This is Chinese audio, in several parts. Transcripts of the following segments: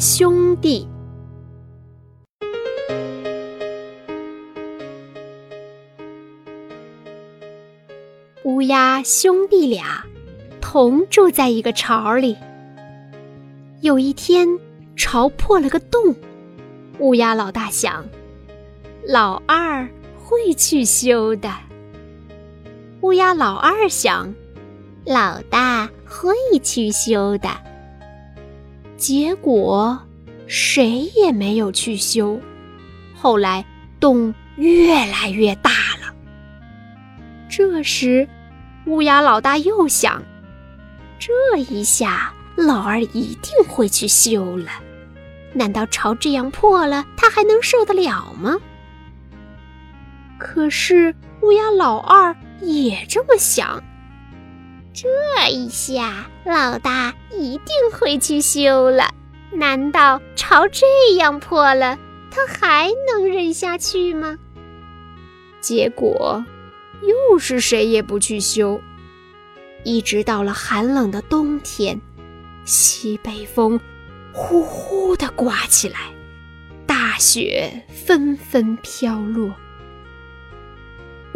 兄弟。乌鸦兄弟俩同住在一个巢里。有一天，巢破了个洞，乌鸦老大想，老二会去修的。乌鸦老二想，老大会去修的。结果，谁也没有去修。后来，洞越来越大了。这时，乌鸦老大又想：这一下，老二一定会去修了。难道巢这样破了，他还能受得了吗？可是乌鸦老二也这么想：这一下，老大一定会去修了。难道巢这样破了，他还能忍下去吗？结果。又是谁也不去修，一直到了寒冷的冬天，西北风呼呼地刮起来，大雪纷纷飘落。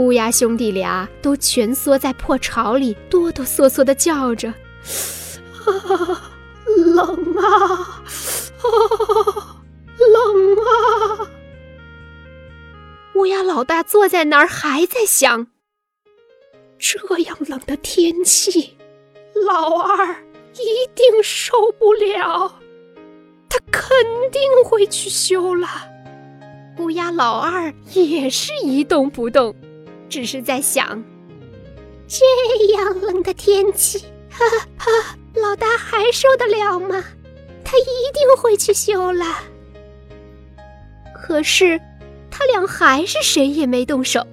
乌鸦兄弟俩都蜷缩在破巢里，哆哆嗦嗦地叫着：“啊，冷啊，啊，冷啊！”乌鸦老大坐在那儿，还在想。这样冷的天气，老二一定受不了，他肯定会去修了。乌鸦老二也是一动不动，只是在想：这样冷的天气，哈哈，老大还受得了吗？他一定会去修了。可是，他俩还是谁也没动手。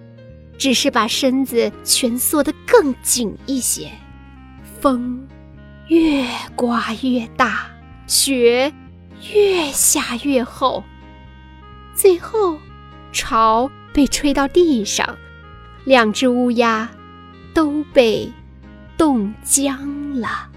只是把身子蜷缩得更紧一些，风越刮越大，雪越下越厚，最后潮被吹到地上，两只乌鸦都被冻僵了。